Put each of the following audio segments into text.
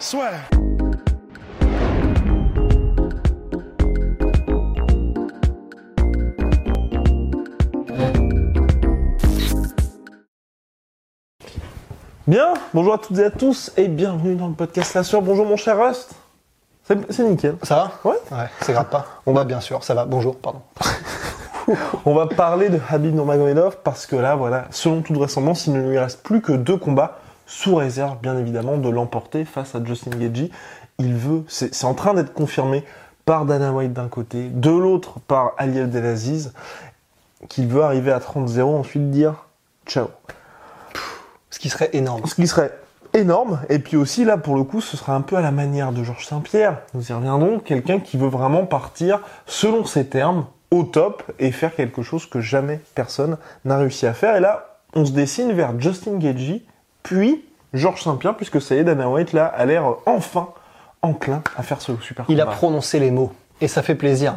Soit. Bien, bonjour à toutes et à tous et bienvenue dans le podcast La Sueur. Bonjour mon cher Rust. C'est nickel. Ça va? Ouais. Ouais, c'est grave pas. On va bien sûr, ça va. Bonjour, pardon. On va parler de Habib Nurmagomedov parce que là, voilà, selon toute vraisemblance, il ne lui reste plus que deux combats sous réserve, bien évidemment, de l'emporter face à Justin Gaethje. Il veut, c'est en train d'être confirmé par Dana White d'un côté, de l'autre par Ali Abdelaziz, qu'il veut arriver à 30-0, ensuite dire ciao. Ce qui serait énorme. Ce qui serait énorme, et puis aussi là pour le coup ce sera un peu à la manière de Georges Saint-Pierre, nous y reviendrons, quelqu'un qui veut vraiment partir selon ses termes au top et faire quelque chose que jamais personne n'a réussi à faire. Et là on se dessine vers Justin Gaethje, puis Georges Saint-Pierre, puisque ça y est, Dana White là a l'air enfin enclin à faire ce super Il a prononcé les mots et ça fait plaisir.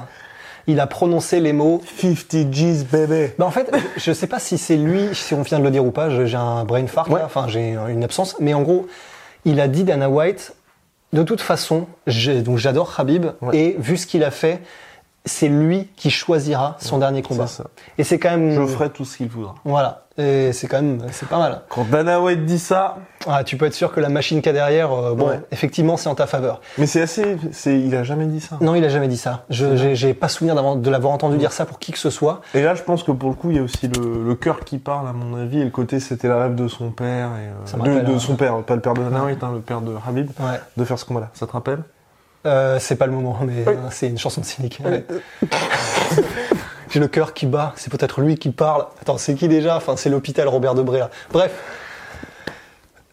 Il a prononcé les mots. 50 G's baby. Bah en fait, je sais pas si c'est lui, si on vient de le dire ou pas. J'ai un brain fart, là, enfin j'ai une absence. Mais en gros, il a dit Dana White. De toute façon, donc j'adore Habib Ouais. et vu ce qu'il a fait, c'est lui qui choisira son dernier combat. ça. Et c'est quand même. Je ferai tout ce qu'il voudra. Voilà. Et c'est quand même, c'est pas mal. Quand Dana White dit ça, Ah, tu peux être sûr que la machine qu'il y a derrière, euh, bon, Ouais. effectivement, c'est en ta faveur. mais c'est assez, c'est, il a jamais dit ça. Non, il a jamais dit ça. Je j'ai- pas souvenir de l'avoir entendu dire ça pour qui que ce soit. Et là, je pense que pour le coup, il y a aussi le, le cœur qui parle, à mon avis, et le côté c'était la rêve de son père, et, euh, de, rappelle de un- son père, pas le père de Dana White, hein, le père de Habib, Ouais. de faire ce combat-là. Ça te rappelle? Euh, c'est pas le moment, mais Oui. euh, c'est une chanson de cynique. Ouais. J'ai le cœur qui bat. C'est peut-être lui qui parle. Attends, c'est qui déjà? Enfin, c'est l'hôpital Robert Debré. là. Bref.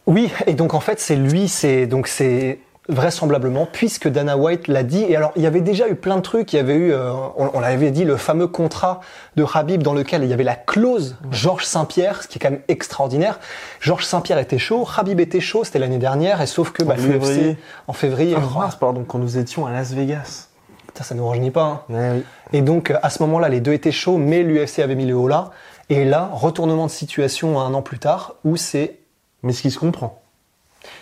Oui, et donc en fait, c'est lui. C'est donc c'est vraisemblablement puisque Dana White l'a dit. Et alors, il y avait déjà eu plein de trucs. Il y avait eu, euh, on, on l'avait dit, le fameux contrat de Habib dans lequel il y avait la clause Georges Saint-Pierre, ce qui est quand même extraordinaire. Georges Saint-Pierre était chaud, Habib était chaud. C'était l'année dernière, et sauf que bah, En l'UFC février. en février. Ah, oh, mince, pardon, quand nous étions à Las Vegas. Putain, ça nous rajeunit pas. hein. Ouais, oui. Et donc, à ce moment-là, les deux étaient chauds, mais l'UFC avait mis le haut là. Et là, retournement de situation un an plus tard, où c'est Mais ce qui se comprend.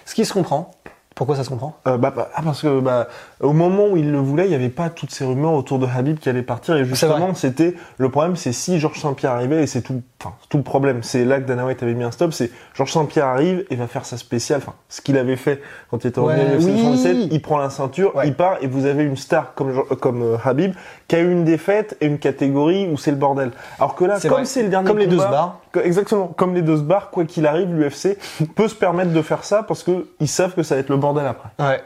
ce qui se comprend. Pourquoi ça se comprend? Euh, bah, bah, ah, parce que bah, au moment où il le voulait, il n'y avait pas toutes ces rumeurs autour de Habib qui allait partir. Et justement, c'était le problème, c'est si Georges Saint-Pierre arrivait, et c'est tout, tout le problème. C'est là que Dana White avait mis un stop. C'est Georges Saint-Pierre arrive et va faire sa spéciale. Enfin, ce qu'il avait fait quand il était revenu Ouais, à l'UFC oui. 77, il prend la ceinture, Ouais. il part, et vous avez une star comme comme euh, Habib qui a eu une défaite et une catégorie où c'est le bordel. Alors que là, comme c'est le dernier Comme les deux combat- se barrent. Exactement, comme les deux se barrent, quoi qu'il arrive, l'UFC peut se permettre de faire ça parce que ils savent que ça va être le bordel après. Ouais.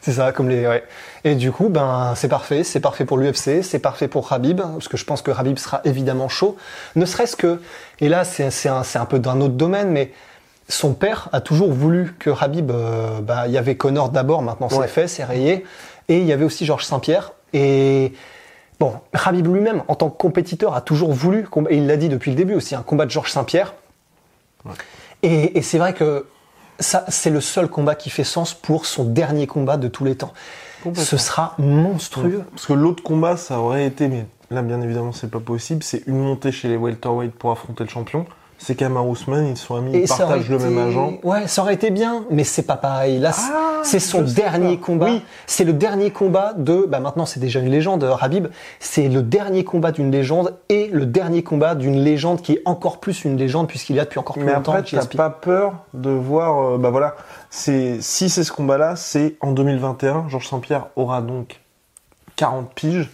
C'est ça, comme les. Ouais. Et du coup, ben, c'est parfait. C'est parfait pour l'UFC, c'est parfait pour Habib, parce que je pense que Habib sera évidemment chaud. Ne serait-ce que. Et là, c'est c'est un, un peu d'un autre domaine, mais son père a toujours voulu que Habib. euh, bah, il y avait Connor d'abord, maintenant c'est Ouais. fait, c'est rayé. Et il y avait aussi Georges Saint-Pierre. Et. Bon, Habib lui-même, en tant que compétiteur, a toujours voulu, et il l'a dit depuis le début aussi, un combat de Georges Saint-Pierre. Et, et c'est vrai que ça, c'est le seul combat qui fait sens pour son dernier combat de tous les temps. Ce sera monstrueux. Parce que l'autre combat, ça aurait été, mais là, bien évidemment, c'est pas possible. C'est une montée chez les welterweight pour affronter le champion. C'est Kamar Ousmane, ils sont amis, ils partagent le même agent. Ouais, ça aurait été bien, mais c'est pas pareil. Là, c'est- Ah, c'est son dernier pas. combat. Oui. C'est le dernier combat de. Bah maintenant, c'est déjà une légende, euh, Habib. C'est le dernier combat d'une légende et le dernier combat d'une légende qui est encore plus une légende puisqu'il est là depuis encore plus Mais longtemps. après, t'as pas peur de voir, euh, bah voilà, c'est si c'est ce combat-là, c'est en 2021. Georges Saint-Pierre aura donc 40 piges.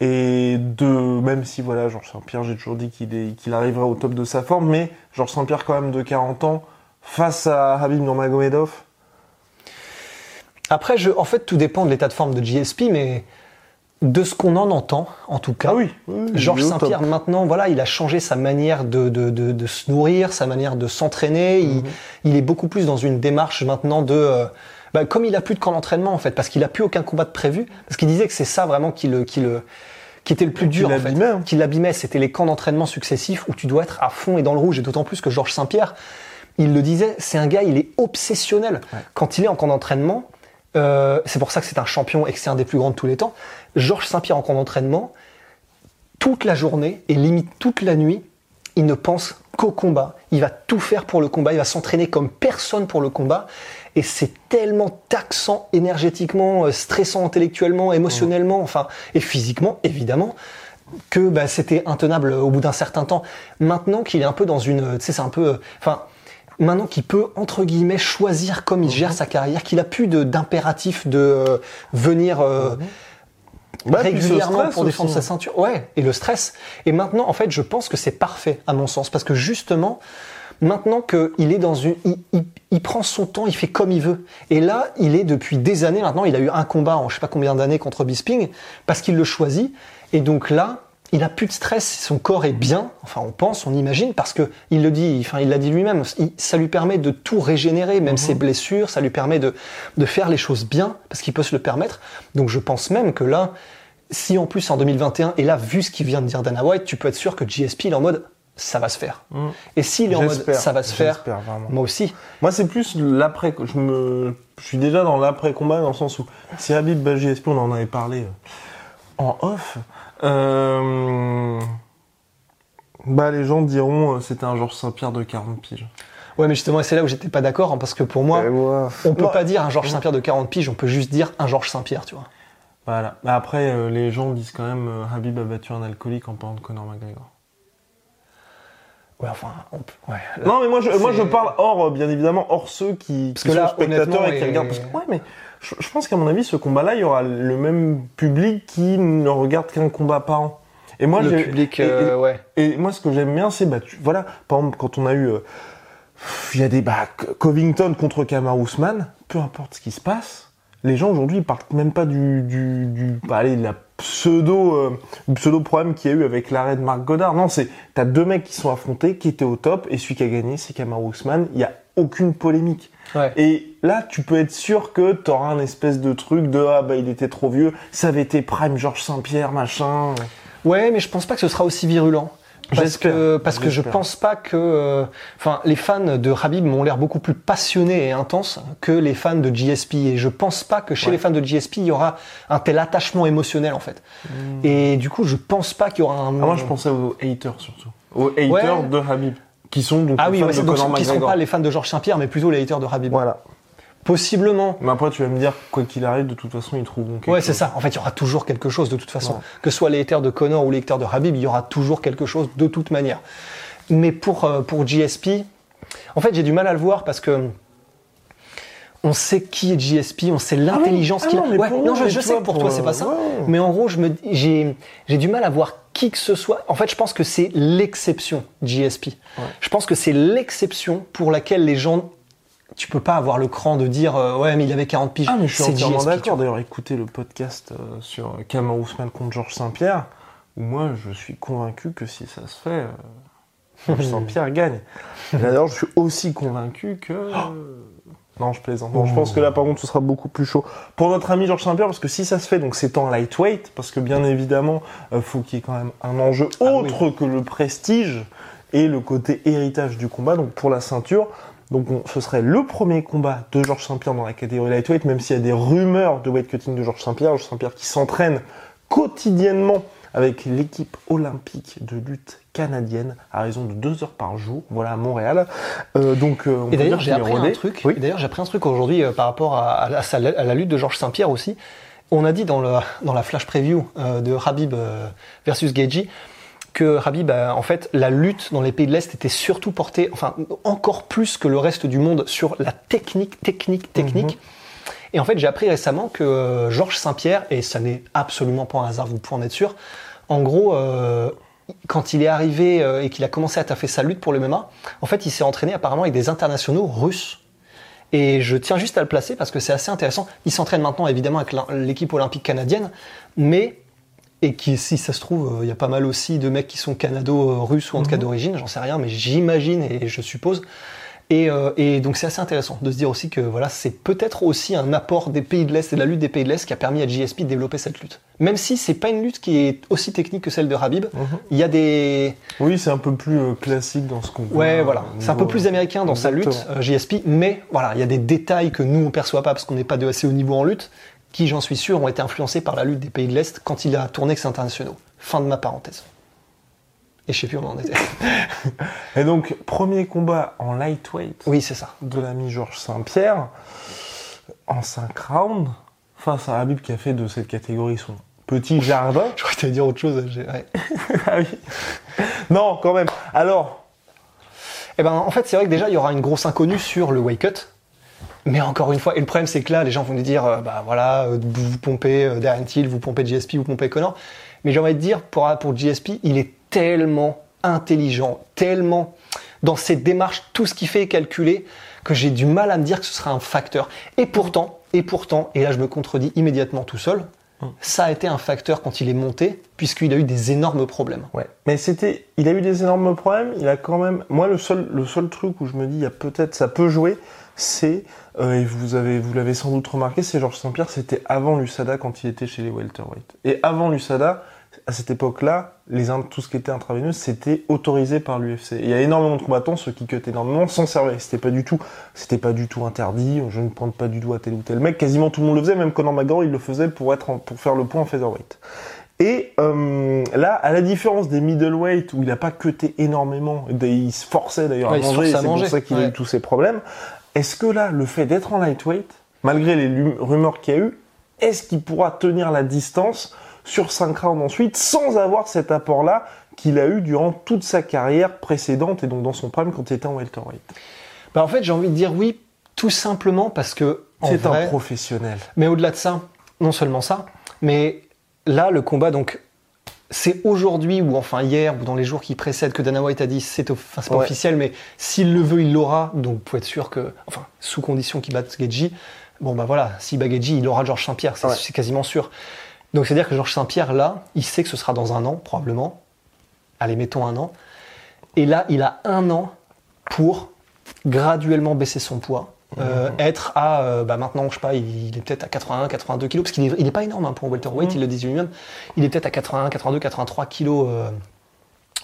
Et de, même si voilà, Georges Saint-Pierre, j'ai toujours dit qu'il est- qu'il arrivera au top de sa forme, mais Georges Saint-Pierre quand même de 40 ans, face à Habib Nurmagomedov, Après, je, en fait, tout dépend de l'état de forme de GSP, mais de ce qu'on en entend, en tout cas, Ah oui, oui, Georges Saint-Pierre, maintenant, voilà, il a changé sa manière de, de, de, de se nourrir, sa manière de s'entraîner. Mhm. Il, il est beaucoup plus dans une démarche maintenant de... euh, bah, comme il a plus de camp d'entraînement, en fait, parce qu'il a plus aucun combat de prévu, parce qu'il disait que c'est ça vraiment qui le... Qui le qui était le plus dur en fait, hein. qui l'abîmait, c'était les camps d'entraînement successifs où tu dois être à fond et dans le rouge, et d'autant plus que Georges Saint-Pierre, il le disait, c'est un gars, il est obsessionnel. Quand il est en camp d'entraînement, euh, c'est pour ça que c'est un champion et que c'est un des plus grands de tous les temps. Georges Saint-Pierre en camp d'entraînement, toute la journée et limite toute la nuit, il ne pense qu'au combat. Il va tout faire pour le combat, il va s'entraîner comme personne pour le combat. Et c'est tellement taxant énergétiquement, euh, stressant intellectuellement, émotionnellement, enfin, et physiquement, évidemment, que bah, c'était intenable au bout d'un certain temps. Maintenant qu'il est un peu dans une, tu sais, c'est un peu, euh, enfin, maintenant qu'il peut entre guillemets choisir comme il gère sa carrière, qu'il a plus d'impératif de euh, venir euh, Bah, ce régulièrement pour défendre aussi. sa ceinture. Ouais, et le stress. Et maintenant, en fait, je pense que c'est parfait à mon sens parce que justement, maintenant qu'il est dans une, il, il- il prend son temps, il fait comme il veut. Et là, il est depuis des années maintenant. Il a eu un combat en je sais pas combien d'années contre Bisping parce qu'il le choisit. Et donc là, il a plus de stress. Son corps est bien. Enfin, on pense, on imagine parce que il le dit. Enfin, il l'a dit lui-même. Ça lui permet de tout régénérer, même ses blessures. Ça lui permet de de faire les choses bien parce qu'il peut se le permettre. Donc, je pense même que là, si en plus en 2021, et là, vu ce qu'il vient de dire Dana White, tu peux être sûr que GSP il est en mode ça va se faire. Et s'il est en mode J'espère, ça va se faire, vraiment. moi aussi. Moi, c'est plus l'après. Je me, je suis déjà dans l'après combat dans le sens où si Habib bat JSP, on en avait parlé euh, en off. euh, bah, les gens diront euh, c'était un Georges Saint-Pierre de 40 piges. Ouais, mais justement, c'est là où j'étais pas d'accord, hein, parce que pour moi, on peut Non, pas dire un Georges Saint-Pierre de 40 piges, on peut juste dire un Georges Saint-Pierre, tu vois. Voilà. Mais après, euh, les gens disent quand même euh, Habib a battu un alcoolique en parlant de Conor McGregor. Ouais, enfin, on peut- ouais. là- Non, mais moi, je, moi, je parle hors, euh, bien évidemment, hors ceux qui, Parce qui que sont là, spectateurs et qui regardent. Parce que, ouais, mais je, je pense qu'à mon avis, ce combat-là, il y aura le même public qui ne regarde qu'un combat par an. Et moi, le public, et- et- euh, ouais. Et moi, ce que j'aime bien, c'est, bah, tu- voilà, par exemple, quand on a eu, euh, il y a des, bah, Covington contre Kamaru Usman, peu importe ce qui se passe, les gens aujourd'hui, ils parlent même pas du, du, du bah, allez, de la pseudo, euh, pseudo problème qu'il y a eu avec l'arrêt de Marc Goddard. Non, c'est, t'as deux mecs qui sont affrontés, qui étaient au top, et celui qui a gagné, c'est Kamaru Usman. Il y a aucune polémique. Ouais. Et là, tu peux être sûr que t'auras un espèce de truc de, ah, bah, il était trop vieux, ça avait été prime Georges Saint-Pierre, machin. Ouais, mais je pense pas que ce sera aussi virulent. Parce que, parce que je pense pas que, euh, enfin, les fans de Habib m'ont l'air beaucoup plus passionnés et intenses que les fans de GSP. Et je pense pas que chez Ouais. les fans de GSP, il y aura un tel attachement émotionnel, en fait. Et du coup, je pense pas qu'il y aura un. Hmm. Ah, moi, je pensais aux haters surtout. Aux haters Ouais. de Habib. Qui sont donc Ah les oui, fans ouais, de c'est donc Conor qui McGregor. pas les fans de Georges Saint-Pierre, mais plutôt les haters de Habib. Voilà. Possiblement. Mais après, tu vas me dire, quoi qu'il arrive, de toute façon, ils trouveront quelque Ouais, c'est ça. En fait, il y aura toujours quelque chose de toute façon. Ouais. Que ce soit les de Connor ou les de Habib, il y aura toujours quelque chose de toute manière. Mais pour, euh, pour GSP, en fait, j'ai du mal à le voir parce que on sait qui est GSP, on sait l'intelligence Ah qu'il non, a. mais Ouais, pour non, nous, je, sais que pour pour, toi, c'est euh, pas ça. ouais. Mais en gros, je me, j'ai, j'ai du mal à voir qui que ce soit. En fait, je pense que c'est l'exception, GSP. Je pense que c'est l'exception pour laquelle les gens. Tu peux pas avoir le cran de dire euh, ouais mais il avait 40 piges. Ah, mais je suis entièrement d'accord. D'ailleurs, écoutez le podcast euh, sur Kamaru Usman contre Georges Saint-Pierre, où moi, je suis convaincu que si ça se fait, euh, Georges Saint-Pierre gagne. D'ailleurs, je suis aussi convaincu que... euh, Non, je plaisante. Non, je pense que là, par contre, ce sera beaucoup plus chaud. Pour notre ami Georges Saint-Pierre, parce que si ça se fait, donc c'est en lightweight, parce que bien évidemment, euh, faut qu'il y ait quand même un enjeu Ah autre que le prestige et le côté héritage du combat, donc pour la ceinture. Donc on- ce serait le premier combat de Georges Saint-Pierre dans la catégorie lightweight, même s'il y a des rumeurs de weight cutting de Georges Saint-Pierre. Georges Saint-Pierre qui s'entraîne quotidiennement avec l'équipe olympique de lutte canadienne à raison de deux heures par jour, voilà à Montréal. Euh, donc euh, on Et d'ailleurs, j'ai appris un truc. Oui. Et d'ailleurs, j'ai appris un truc aujourd'hui euh, par rapport à, à la, à la- à la lutte de Georges Saint-Pierre aussi. On a dit dans, le, dans la flash preview euh, de Habib euh, versus Geji que Habib, euh, en fait, la lutte dans les pays de l'Est était surtout portée, enfin, encore plus que le reste du monde, sur la technique, technique, technique. Et en fait, j'ai appris récemment que euh, Georges Saint-Pierre, et ça n'est absolument pas un hasard, vous pouvez en être sûr, en gros, euh, quand il est arrivé euh, et qu'il a commencé à taffer sa lutte pour le MMA, en fait, il s'est entraîné apparemment avec des internationaux russes. Et je tiens juste à le placer parce que c'est assez intéressant. Il s'entraîne maintenant évidemment avec l'équipe olympique canadienne, mais et qui, si ça se trouve, il y a pas mal aussi de mecs qui sont canado-russes ou en tout cas Mhm. d'origine, j'en sais rien, mais j'imagine et je suppose. Et, euh, et donc c'est assez intéressant de se dire aussi que voilà, c'est peut-être aussi un apport des pays de l'Est et de la lutte des pays de l'Est qui a permis à GSP de développer cette lutte. Même si c'est pas une lutte qui est aussi technique que celle de Habib, Mhm. il y a des, Oui, c'est un peu plus euh, classique dans ce qu'on voit. Ouais, voilà. au C'est un peu plus américain dans sa lutte, euh, JSP, mais voilà, il y a des détails que nous on perçoit pas parce qu'on n'est pas de assez haut niveau en lutte, qui, j'en suis sûr, ont été influencés par la lutte des pays de l'Est quand il a tourné que c'est internationaux. Fin de ma parenthèse. Et je sais plus où on en était. Et donc, premier combat en lightweight oui, c'est ça. de l'ami Georges Saint-Pierre, en 5 rounds, face à Habib qui a fait de cette catégorie son petit jardin. Je crois que dire autre chose. ouais. ah oui. Non, quand même. Alors, Eh ben, en fait, c'est vrai que déjà, il y aura une grosse inconnue sur le weight cut. Mais encore une fois, et le problème, c'est que là, les gens vont nous dire, euh, bah voilà, euh, vous pompez euh, Darren Till, vous pompez GSP, vous pompez Connor. Mais j'ai envie de dire, pour, pour GSP, il est tellement intelligent, tellement dans ses démarches, tout ce qu'il fait est calculé, que j'ai du mal à me dire que ce sera un facteur. Et pourtant, et pourtant, et là je me contredis immédiatement tout seul, ça a été un facteur quand il est monté, puisqu'il a eu des énormes problèmes. ouais. Mais c'était, il a eu des énormes problèmes. Il a quand même, moi, le seul, le seul truc où je me dis, il y a peut-être, ça peut jouer, c'est, et vous avez, vous l'avez sans doute remarqué, c'est Georges Saint-Pierre, c'était avant l'USADA quand il était chez les welterweight. Et avant l'USADA, à cette époque-là, les tout ce qui était intraveineux, c'était autorisé par l'UFC. Il y a énormément de combattants, ceux qui cut énormément, s'en servaient. C'était pas du tout, c'était pas du tout interdit. Je ne pointe pas du à tel ou tel mec. Quasiment tout le monde le faisait, même Conor McGregor, il le faisait pour être, en- pour faire le point en featherweight. Et euh, là, à la différence des middleweight où il n'a pas cuté énormément, il se forçait d'ailleurs Ouais, à manger, c'est pour ça qu'il a eu tous ces problèmes. Est-ce que là, le fait d'être en lightweight, malgré les rumeurs qu'il y a eu, est-ce qu'il pourra tenir la distance sur 5 rounds ensuite sans avoir cet apport-là qu'il a eu durant toute sa carrière précédente et donc dans son prime quand il était en welterweight? Bah, en fait, j'ai envie de dire oui, tout simplement parce que. C'est un professionnel. Mais au-delà de ça, non seulement ça, mais là, le combat, donc, c'est aujourd'hui ou enfin hier ou dans les jours qui précèdent que Dana White a dit c'est enfin, c'est pas Ouais. officiel, mais s'il le veut, il l'aura. Donc, pour être sûr que, enfin, sous condition qu'il batte Gedji, bon bah voilà, s'il bat Gedji, il aura Georges Saint-Pierre, c'est Ouais. c'est quasiment sûr. Donc, c'est-à-dire que Georges Saint-Pierre, là, il sait que ce sera dans un an, probablement. Allez, mettons un an. Et là, il a un an pour graduellement baisser son poids. Euh, être à, euh, bah maintenant, je sais pas, il, il est peut-être à 81, 82 kilos, parce qu'il est, il est pas énorme hein, pour un welterweight, il le dit lui-même. Il est peut-être à 81, 82, 83 kilos euh,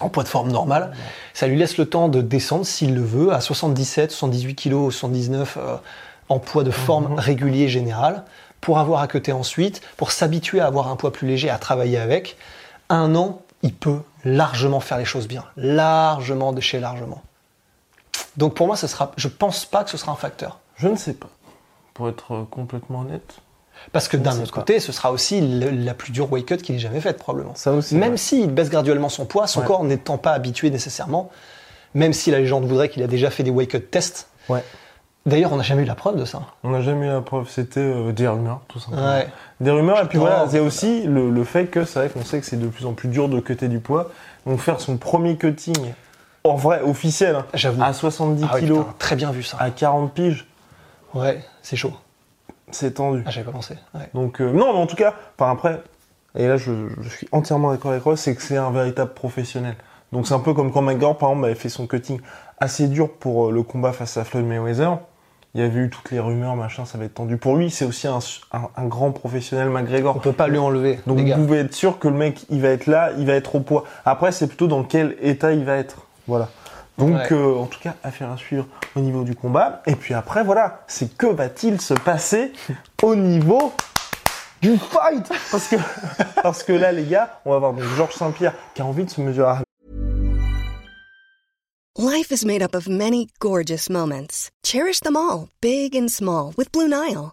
en poids de forme normal. Ça lui laisse le temps de descendre, s'il le veut, à 77, 78 kilos, 79 euh, en poids de forme régulier général, pour avoir à côté ensuite, pour s'habituer à avoir un poids plus léger, à travailler avec. Un an, il peut largement faire les choses bien. Largement de chez largement. Donc pour moi, ce sera, je pense pas que ce sera un facteur. Je ne sais pas. Pour être euh, complètement honnête. Parce que d'un autre pas. côté, ce sera aussi le- la plus dure weight cut qu'il ait jamais faite, probablement. Ça aussi. Même ouais. s'il baisse graduellement son poids, son Ouais. corps n'étant pas habitué nécessairement, même si la légende voudrait qu'il a déjà fait des weight cut tests. Ouais. D'ailleurs, on n'a jamais eu la preuve de ça. On n'a jamais eu la preuve, c'était euh, des rumeurs, tout simplement. Ouais. Des rumeurs, et puis voilà, c'est c'est aussi le, le fait que c'est vrai qu'on sait que c'est de plus en plus dur de cutter du poids. Donc faire son premier cutting, en vrai, officiel, hein, J'avoue. à 70 Ah ouais, kilos, putain, très bien vu ça. à 40 piges, Ouais, c'est chaud. c'est tendu. Ah, j'avais pas pensé. Ouais. Donc, euh, non, mais en tout cas, enfin après, et là je, je suis entièrement d'accord avec toi, c'est que c'est un véritable professionnel. Donc c'est un peu comme quand McGregor, par exemple, avait fait son cutting assez dur pour euh, le combat face à Floyd Mayweather. Il y avait eu toutes les rumeurs, machin, ça va être tendu. Pour lui, c'est aussi un, un- un grand professionnel, McGregor. On peut pas lui enlever, Donc vous pouvez être sûr que le mec, il va être là, il va être au poids. Après, c'est plutôt dans quel état il va être. Voilà. Donc, Ouais. euh, en tout cas, affaire à suivre au niveau du combat. Et puis après, voilà, c'est que va-t-il se passer au niveau du fight? Parce que, parce que là, les gars, on va voir donc Georges Saint-Pierre qui a envie de se mesurer à Life is made up of many gorgeous moments. Cherish them all, big and small, with Blue Nile.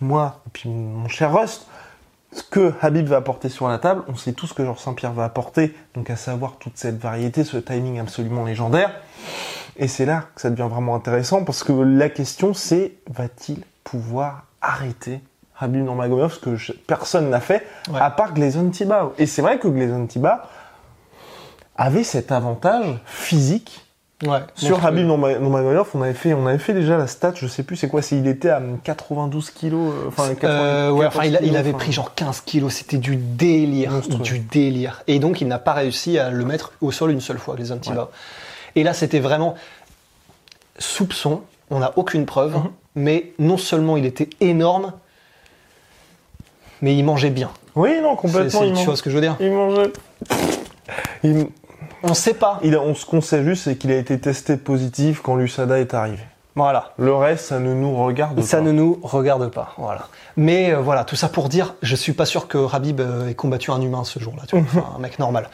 moi, et puis mon cher Rust, ce que Habib va apporter sur la table, on sait tout ce que Georges Saint-Pierre va apporter, donc à savoir toute cette variété, ce timing absolument légendaire. Et c'est là que ça devient vraiment intéressant parce que la question c'est va-t-il pouvoir arrêter Habib Nurmagomedov, ce que je- personne n'a fait Ouais. à part Gleison Tiba. Et c'est vrai que Gleison Tiba avait cet avantage physique Ouais. sur Habib Nurma- Nurmagomedov. On avait fait, on avait fait déjà la stat, je sais plus c'est quoi, c'est il était à 92 kilos, euh, enfin 94 Euh, ouais, enfin, il, avait pris genre 15 kilos, c'était du délire, Monstrueux. du délire. Et donc, il n'a pas réussi à le mettre au sol une seule fois, les Antiba. Et là, c'était vraiment soupçon, on n'a aucune preuve, Mhm. mais non seulement il était énorme, mais il mangeait bien. Oui, non, complètement. il, tu vois ce que je veux dire? il mangeait. Il- On sait pas. il a- on, ce qu'on sait juste, c'est qu'il a été testé positif quand l'USADA est arrivé. Voilà. Le reste, ça ne nous regarde Ça pas. ne nous regarde pas, voilà. Mais euh, voilà, tout ça pour dire, je suis pas sûr que Rabib euh, ait combattu un humain ce jour-là, tu vois, enfin, un mec normal.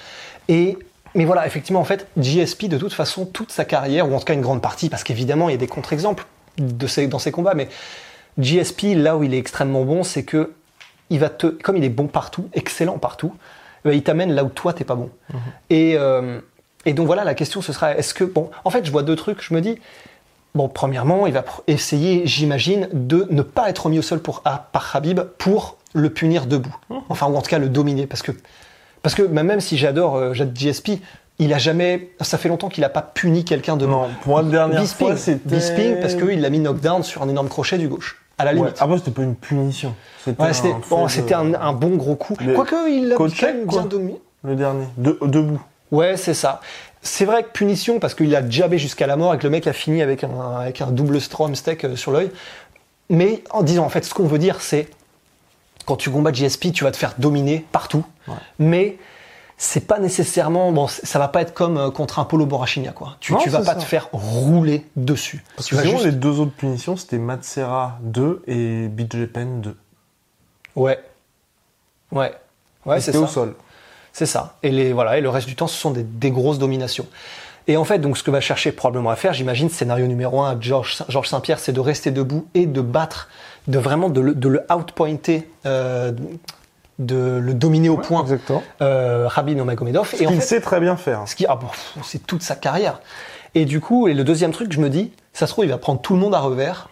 Et mais voilà, effectivement, en fait, GSP de toute façon, toute sa carrière, ou en tout cas une grande partie, parce qu'évidemment il y a des contre-exemples de dans ces combats, mais GSP, là où il est extrêmement bon, c'est que il va te, comme il est bon partout, excellent partout, ben, il t'amène là où toi t'es pas bon. Et, euh, et donc voilà, la question ce sera, est-ce que bon, en fait, je vois deux trucs, je me dis. Bon, premièrement, il va essayer, j'imagine, de ne pas être mis au sol pour, par Habib pour le punir debout. Enfin, ou en tout cas le dominer. Parce que, parce que même si j'adore euh, Jad GSP, il a jamais. Ça fait longtemps qu'il n'a pas puni quelqu'un debout. Non, pour moi, la dernière Bisping, fois, c'était... Bisping, parce qu'il l'a mis knockdown sur un énorme crochet du gauche. À la Ouais. limite. Après, c'était pas une punition. C'était Ouais, c'était un bon, fait c'était de- un, un bon gros coup. Quoique, il l'a bien dominé. Le dernier. De- debout. Ouais, c'est ça. C'est vrai que punition, parce qu'il a jabé jusqu'à la mort et que le mec a fini avec un, avec un double strom steak euh, sur l'œil. Mais en disant, en fait, ce qu'on veut dire, c'est quand tu combats GSP, tu vas te faire dominer partout. Ouais. Mais c'est pas nécessairement. Bon, ça va pas être comme euh, contre un Polo Borachinia, quoi. Tu, Non, tu vas pas ça. te faire rouler dessus. Parce tu que vas sinon, juste- les deux autres punitions, c'était Matsera 2 et Bidjepen 2. Ouais. Ouais. Ouais, c'est c'était ça. au sol. C'est ça. Et, les, voilà, et le reste du temps, ce sont des, des grosses dominations. Et en fait, donc, ce que va chercher probablement à faire, j'imagine, scénario numéro un à Georges Georges Saint-Pierre, c'est de rester debout et de battre, de vraiment de le, de le outpointer, euh, de le dominer au point, Exactement. euh, Rabin Nurmagomedov. Et en fait, sait très bien faire. ce qui, ah bon, c'est toute sa carrière. Et du coup, et le deuxième truc, je me dis, ça se trouve, il va prendre tout le monde à revers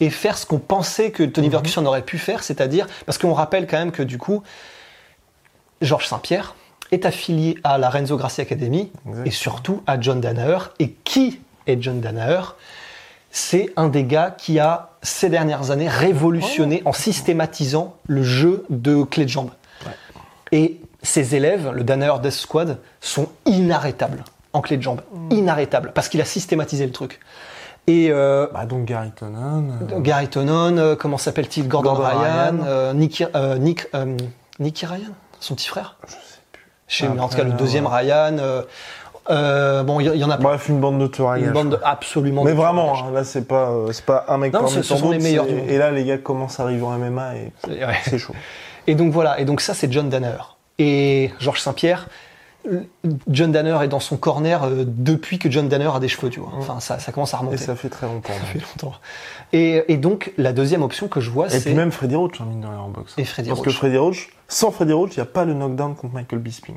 et faire ce qu'on pensait que Tony Ferguson aurait pu faire, c'est-à-dire, parce qu'on rappelle quand même que du coup, Georges Saint-Pierre est affilié à la Renzo Gracie Academy et surtout à John Danaher. Et qui est John Danaher C'est un des gars qui a, ces dernières années, révolutionné en systématisant le jeu de clé de jambe. Et ses élèves, le Danaher Death Squad, sont inarrêtables en clé de jambe. Inarrêtables, parce qu'il a systématisé le truc. Et euh, Bah, donc Gary Tonon. euh, Gary Tonon, euh, comment s'appelle-t-il Gordon, Gordon Ryan, Ryan. euh, Nicky, euh, Nick, euh, Nicky Ryan Son petit frère? Je sais plus. En tout cas, le deuxième ouais. Ryan. Euh, bon, il y, en a plein. Bref, une bande de à Une bande absolument. Mais de vraiment, hein, là, c'est pas, euh, c'est pas un mec Non, parmi ce- ce sont les meilleurs c'est- du monde. Et là, les gars commencent à arriver en MMA et. Ouais. c'est chaud. Et donc voilà, et donc ça c'est John Danner. Et Georges Saint-Pierre, John Danner est dans son corner euh, depuis que John Danner a des cheveux, tu vois. Enfin, ça, ça commence à Et remonter. ça fait très longtemps. Ça fait longtemps. Et, et donc la deuxième option que je vois, Et c'est puis même Freddy Roach, hein, mine de rien, en boxe. Et Freddie Parce que. Freddy Roach, sans Freddy Roach, il n'y a pas le knockdown contre Michael Bisping.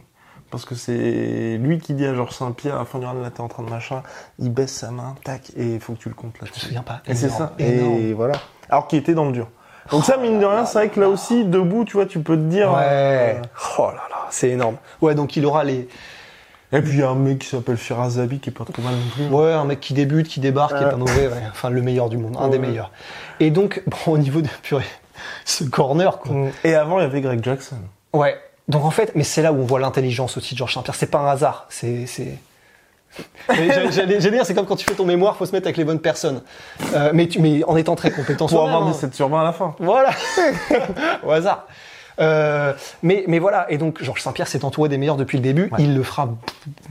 Parce que c'est lui qui dit à Georges Saint-Pierre, à la fin du round, là, t'es en train de machin, il baisse sa main, tac, et il faut que tu le comptes là. Je me souviens pas. Et c'est ça. énorme. Et voilà. Alors qu'il était dans le dur. Donc ça, mine de rien, c'est vrai que là aussi, debout, tu vois, tu peux te dire... Ouais. euh, Oh là là, c'est énorme. Ouais, donc il aura les. Et puis il y a un mec qui s'appelle Firazabi qui est pas trop mal non plus. Ouais, un mec qui débute, qui débarque, qui est pas mauvais. ouais. Enfin, le meilleur du monde, un des meilleurs. Et donc, bon, au niveau de purée, ce corner, quoi. Mm. Et avant, il y avait Greg Jackson. Ouais. Donc en fait, mais c'est là où on voit l'intelligence aussi de Georges Saint-Pierre. C'est pas un hasard. C'est. c'est... J'allais dire, c'est comme quand tu fais ton mémoire, faut se mettre avec les bonnes personnes. Euh, mais, tu, mais en étant très compétent Pour avoir hein. 17 sur 20 à la fin. Voilà, au hasard. Euh, mais, mais voilà, et donc Georges Saint-Pierre s'est entouré des meilleurs depuis le début. Ouais. Il le fera,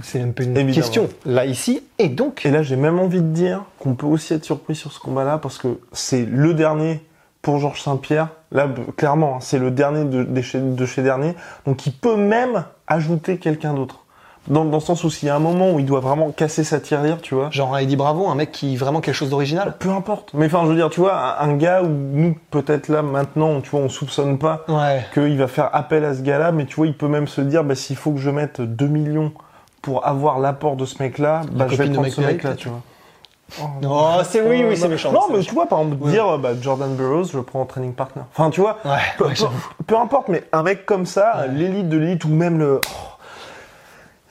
c'est même pas une Évidemment. question, là, ici. Et donc, Et là, j'ai même envie de dire qu'on peut aussi être surpris sur ce combat-là parce que c'est le dernier pour Georges Saint-Pierre. Là, clairement, hein, c'est le dernier de, de chez, de chez dernier. Donc, il peut même ajouter quelqu'un d'autre. Dans, dans le sens où s'il y a un moment où il doit vraiment casser sa tirelire, tu vois. Genre un Eddie Bravo, un mec qui vraiment quelque chose d'original. Peu importe. Mais enfin, je veux dire, tu vois, un, gars où nous, peut-être là, maintenant, tu vois, on soupçonne pas Ouais. qu'il va faire appel à ce gars-là, mais tu vois, il peut même se dire, bah, s'il faut que je mette 2 millions pour avoir l'apport de ce mec-là, bah, je vais prendre ce mec-là, tu vois. Oh, c'est oui, oui, c'est méchant. Non, mais méchant. tu vois, par exemple, Ouais. dire, bah, Jordan Burroughs, je le prends en training partner. Enfin, tu vois, Ouais, peu, ouais, peu- j'avoue. peu importe, mais un mec comme ça, l'élite de l'élite, ou même le. oh,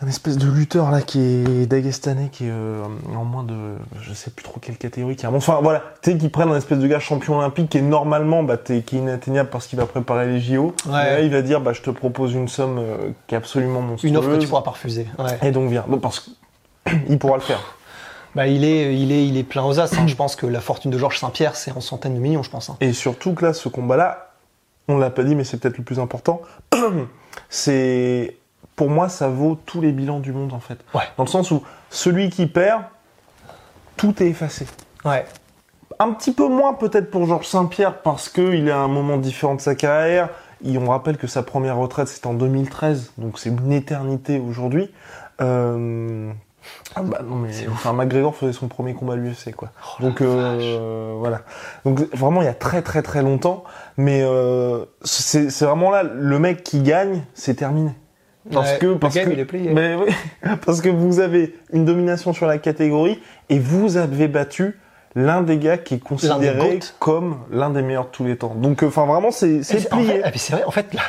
un espèce de lutteur là qui est dagestanais, qui est euh, en moins de. Je sais plus trop quelle catégorie, qui a. Enfin voilà, tu sais, qui prennent un espèce de gars champion olympique qui est normalement bah, qui est inatteignable parce qu'il va préparer les JO. Et là, il va dire, bah, je te propose une somme euh, qui est absolument monstrueuse. Une offre que tu pourras pas refuser. Et donc viens. Bon, parce qu'il pourra le faire. Bah, il est, il est, il est plein aux as. hein. Je pense que la fortune de Georges Saint-Pierre, c'est en centaines de millions, je pense. hein. Et surtout que là, ce combat-là, on l'a pas dit, mais c'est peut-être le plus important. c'est pour moi, ça vaut tous les bilans du monde en fait. Ouais. Dans le sens où celui qui perd, tout est effacé. Ouais. Un petit peu moins peut-être pour Georges Saint-Pierre parce qu'il est à un moment différent de sa carrière. Et on rappelle que sa première retraite c'était en 2013, donc c'est une éternité aujourd'hui. Euh... Ah bah non mais enfin McGregor faisait son premier combat à l'UFC quoi. Oh donc euh, voilà. Donc vraiment il y a très très très longtemps, mais euh, c'est vraiment là le mec qui gagne, c'est terminé. Parce Ouais, que parce game, que il est plié. mais oui, parce que vous avez une domination sur la catégorie et vous avez battu l'un des gars qui est considéré comme l'un des meilleurs de tous les temps. Donc enfin vraiment c'est c'est en plié. fait, ah, c'est vrai, en fait, là,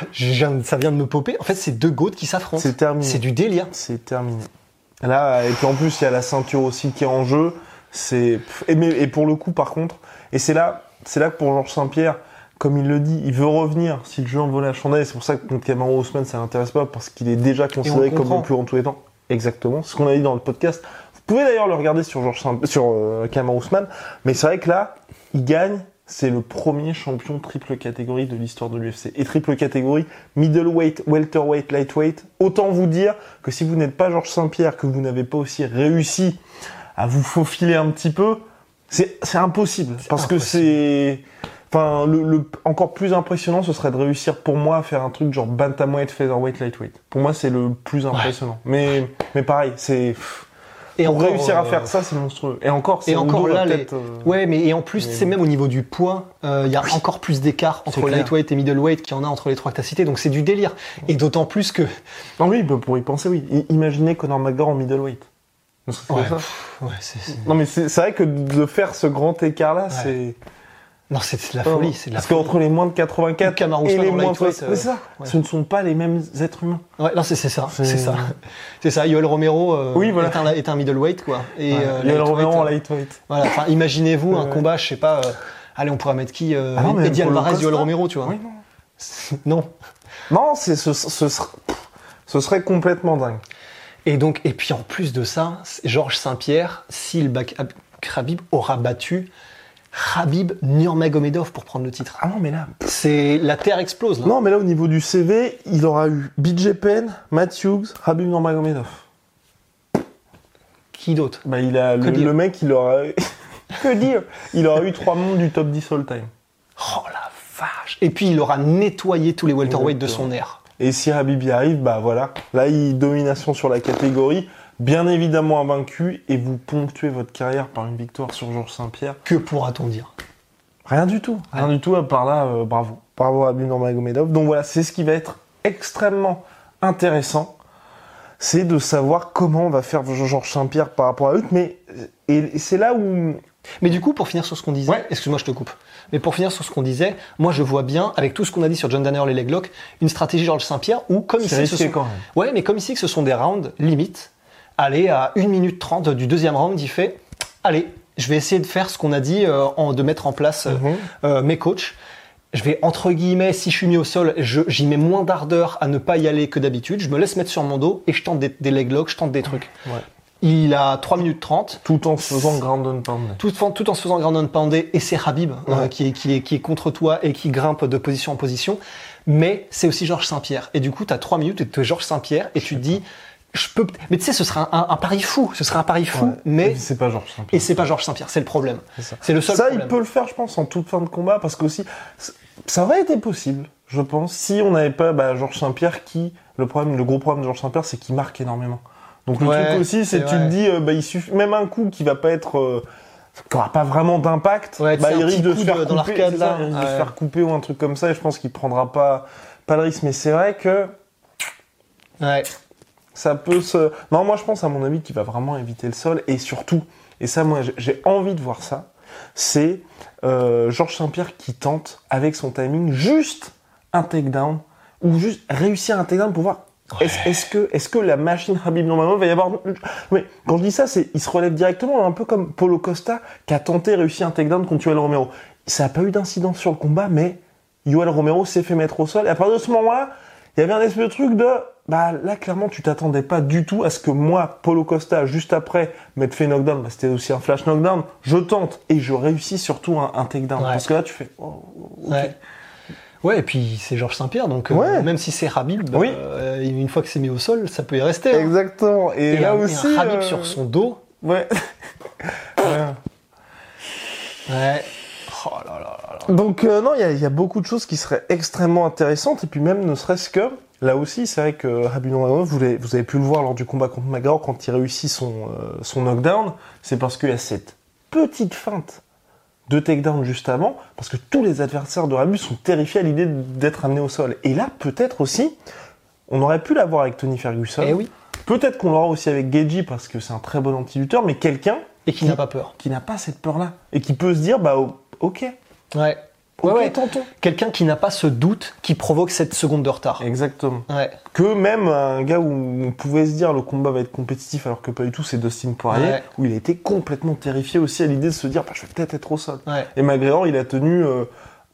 ça vient de me popper. En fait, c'est deux goats qui s'affrontent. C'est terminé. C'est du délire. C'est terminé. Là, et puis en plus, il y a la ceinture aussi qui est en jeu. C'est et, pour le coup, par contre, et c'est là, c'est là que pour Georges Saint-Pierre, comme il le dit, il veut revenir si le jeu en vaut la chandelle. C'est pour ça que contre Cameron Haussmann, ça l'intéresse pas parce qu'il est déjà considéré comme le plus grand de tous les temps. Exactement. C'est ce qu'on a dit dans le podcast. Vous pouvez d'ailleurs le regarder sur Georges Saint- sur euh, Cameron Haussmann. Mais c'est vrai que là, il gagne. C'est le premier champion triple catégorie de l'histoire de l'UFC. Et triple catégorie, middleweight, welterweight, lightweight. Autant vous dire que si vous n'êtes pas Georges Saint-Pierre, que vous n'avez pas aussi réussi à vous faufiler un petit peu, c'est impossible. Parce que c'est... Enfin, le, le- encore plus impressionnant, ce serait de réussir pour moi à faire un truc genre bantamweight, featherweight, lightweight. Pour moi, c'est le plus impressionnant. Mais, mais pareil, c'est... Et Pour encore, réussir à euh, faire ça, c'est monstrueux. Et encore, c'est Et encore là, les... euh, ouais, mais et en plus, c'est même au niveau du poids, euh, il y a encore plus d'écart entre lightweight et middleweight qu'il y en a entre les trois que t'as cités. Donc c'est du délire. Et d'autant plus que, Non, oui, bah, pour y penser, oui. Imaginez Conor McGregor en middleweight. Ce serait ouais, ça. pff, ouais, c'est- c'est- Non, mais c'est c'est vrai que de faire ce grand écart-là, c'est... non, c'est de la folie, c'est de la Parce qu'entre les moins de 84 Kamaru et les en moins de lightweight, 60, c'est ça. ouais. Ce ne sont pas les mêmes êtres humains. Ouais, non, c'est c'est ça, C'est- ça, c'est ça. Yoel Romero euh, Oui, voilà. est, un, est un middleweight quoi. Et Ouais. euh, Yoel Romero en euh, lightweight. Voilà. Enfin, imaginez-vous un combat, je sais pas. euh, allez, on pourrait mettre qui euh, Ah non, mais Eddie Alvarez. Yoel Romero, tu vois. Oui, non. non. Non, c'est ce, ce, serait, ce serait complètement dingue. Et donc, et puis en plus de ça, c'est Georges Saint-Pierre, s'il bat Khabib, aura battu Khabib Nurmagomedov pour prendre le titre. Ah non, mais là... C'est la terre explose là. Non, mais là, au niveau du CV, il aura eu BJ Penn, Matt Hughes, Habib Nurmagomedov. Qui d'autre? Bah, il a... Le mec, il aura... que dire? Il aura eu trois mondes du top 10 all-time. Oh la vache Et puis il aura nettoyé tous les welterweights de son air. Et si Habib y arrive, bah voilà. Là, il domination sur la catégorie, bien évidemment invaincu, et vous ponctuez votre carrière par une victoire sur Georges Saint-Pierre. Que pourra-t-on dire? Rien du tout. Rien du tout, à part là, euh, bravo. Bravo à Habib Nurmagomedov. Donc voilà, c'est ce qui va être extrêmement intéressant. C'est de savoir comment on va faire Georges Saint-Pierre par rapport à eux. Mais, et c'est là où, Mais du coup, pour finir sur ce qu'on disait, Ouais. excuse-moi, je te coupe. Mais pour finir sur ce qu'on disait, moi je vois bien, avec tout ce qu'on a dit sur John Danaher et les Leglock, une stratégie Georges Saint-Pierre où, comme ici, ce risqué sont... quand même. Ouais, mais comme ici que ce sont des rounds limite, allez à 1 minute 30 du deuxième round, il fait allez, je vais essayer de faire ce qu'on a dit, euh, en, de mettre en place euh, Mhm. euh, mes coachs. Je vais, entre guillemets, si je suis mis au sol, j'y mets moins d'ardeur à ne pas y aller que d'habitude. Je me laisse mettre sur mon dos et je tente des, des leg locks, je tente des trucs. Ouais. Il a 3 minutes 30 tout en se faisant ground and tout, en- tout en se faisant ground and pounder, et c'est Habib euh, qui, est, qui, est, qui est contre toi et qui grimpe de position en position. Mais c'est aussi Georges Saint-Pierre. Et du coup, tu as 3 minutes et tu es Georges Saint-Pierre et tu te dis, je peux. Mais tu sais, ce serait un, un- un pari fou. Ce serait un pari fou, Ouais. mais. c'est pas Georges Saint-Pierre. Et c'est pas Georges Saint-Pierre, c'est le problème. ça. C'est le seul ça, problème. il peut le faire, je pense, en toute fin de combat, parce que aussi, ça aurait été possible, je pense, si on n'avait pas bah, Georges Saint-Pierre qui, le problème, le gros problème de Georges Saint-Pierre, c'est qu'il marque énormément. Donc le Ouais, truc aussi, c'est tu te dis, euh, bah, il suffit, même un coup qui va pas être, euh, qui aura pas vraiment d'impact, Ouais, bah, il risque de se faire de- couper, dans l'arcade, ça, il risque de se faire couper ou un truc comme ça, et je pense qu'il prendra pas, pas le risque. Mais c'est vrai que Ouais. Ça peut se. Non, moi je pense à mon avis qu'il va vraiment éviter le sol et surtout, et ça moi j'ai- envie de voir ça, c'est euh, Georges Saint-Pierre qui tente avec son timing juste un takedown ou juste réussir un takedown pour voir. Est-ce que, est que la machine Habib Nurmagomedov va y avoir Mais quand je dis ça, c'est il se relève directement, un peu comme Paulo Costa qui a tenté réussir un takedown contre Yoel Romero. Ça n'a pas eu d'incidence sur le combat, mais Yoel Romero s'est fait mettre au sol. Et à partir de ce moment-là, il y avait un espèce de truc de bah là clairement tu t'attendais pas du tout à ce que moi Paulo Costa juste après m'être fait knockdown bah, c'était aussi un flash knockdown je tente et je réussis surtout un, un takedown Ouais. parce que là tu fais oh. Ouais. Ouais, et puis c'est Georges Saint-Pierre, donc euh, même si c'est Habib, Oui. euh, une fois que c'est mis au sol, ça peut y rester. hein. exactement et, Et là un, aussi et un Habib euh, sur son dos. ouais Ouais. Ouais. Oh là là là là. Donc non, il y, a- il y a beaucoup de choses qui seraient extrêmement intéressantes et puis même ne serait-ce que là aussi, c'est vrai que Nurmagomedov, vous, vous avez pu le voir lors du combat contre Magor quand il réussit son euh, son knockdown, c'est parce qu'il y a cette petite feinte de takedown juste avant, parce que tous les adversaires de Habib sont terrifiés à l'idée d'être amenés au sol. Et là, peut-être aussi, on aurait pu l'avoir avec Tony Ferguson. Eh oui. Peut-être qu'on l'aura aussi avec Geji parce que c'est un très bon anti-lutteur, mais quelqu'un Et qui n'a pas peur. qui n'a pas cette peur-là et qui peut se dire bah o- ok, Ouais. Ouais, ouais. Quelqu'un qui n'a pas ce doute qui provoque cette seconde de retard. Exactement. Ouais. Que même un gars où on pouvait se dire le combat va être compétitif alors que pas du tout, c'est Dustin Poirier, Ouais. où il a été complètement terrifié aussi à l'idée de se dire bah, je vais peut-être être au sol. Ouais. Et McGregor, il a tenu euh,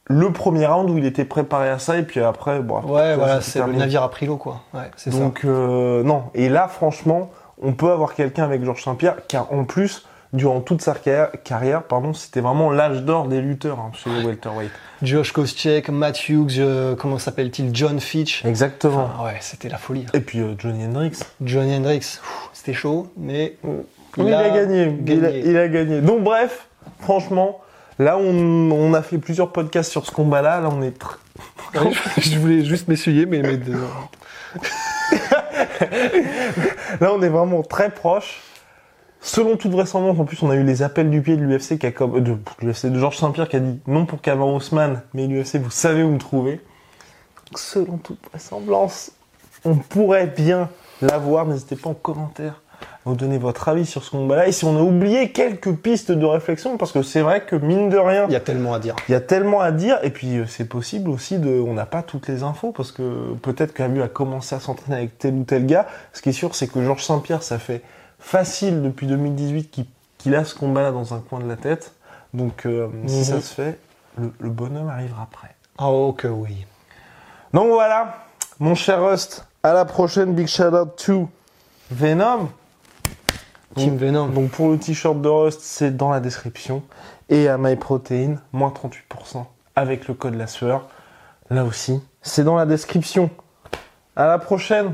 le premier round où il était préparé à ça et puis après, bon, après, Ouais, voilà, c'est le navire a pris l'eau, quoi. Ouais, c'est ça. Donc euh, non. Et là, franchement, on peut avoir quelqu'un avec Georges Saint-Pierre, car en plus, durant toute sa carrière, pardon, c'était vraiment l'âge d'or des lutteurs hein, chez les welterweight. Josh Koscheck, Matt Hughes, euh, comment s'appelle-t-il John Fitch. Exactement. Ouais, c'était la folie. Et puis euh, Johnny Hendricks. Johnny Hendricks, pff, c'était chaud, mais Il, a, gagné. Il, a, gagné. il a gagné. Donc bref, franchement, là on, on a fait plusieurs podcasts sur ce combat-là. Là on est tr- je voulais juste m'essuyer, mais, mais là on est vraiment très proche. Selon toute vraisemblance, en plus on a eu les appels du pied de l'UFC qui a comme de, de l'UFC de Georges Saint-Pierre qui a dit non pour Cameron Haussmann, mais l'UFC vous savez où me trouver. Donc, selon toute vraisemblance, on pourrait bien l'avoir. N'hésitez pas en commentaire à vous donner votre avis sur ce combat-là. Et si on a oublié quelques pistes de réflexion, parce que c'est vrai que mine de rien, il y a tellement à dire. Il y a tellement à dire, et puis euh, c'est possible aussi de. On n'a pas toutes les infos, parce que peut-être qu'Amu a commencé à s'entraîner avec tel ou tel gars. Ce qui est sûr, c'est que Georges Saint-Pierre, ça fait facile depuis 2018 qu'il qu'il a ce combat-là dans un coin de la tête. Donc euh, si Mhm. ça se fait, le, le bonhomme arrivera après. Oh que oui. Donc voilà, mon cher Rust, à la prochaine, big shout out to Venom. Team Venom. Donc pour le t-shirt de Rust, c'est dans la description. Et à MyProtein, moins 38% avec le code la sueur. Là aussi, c'est dans la description. À la prochaine.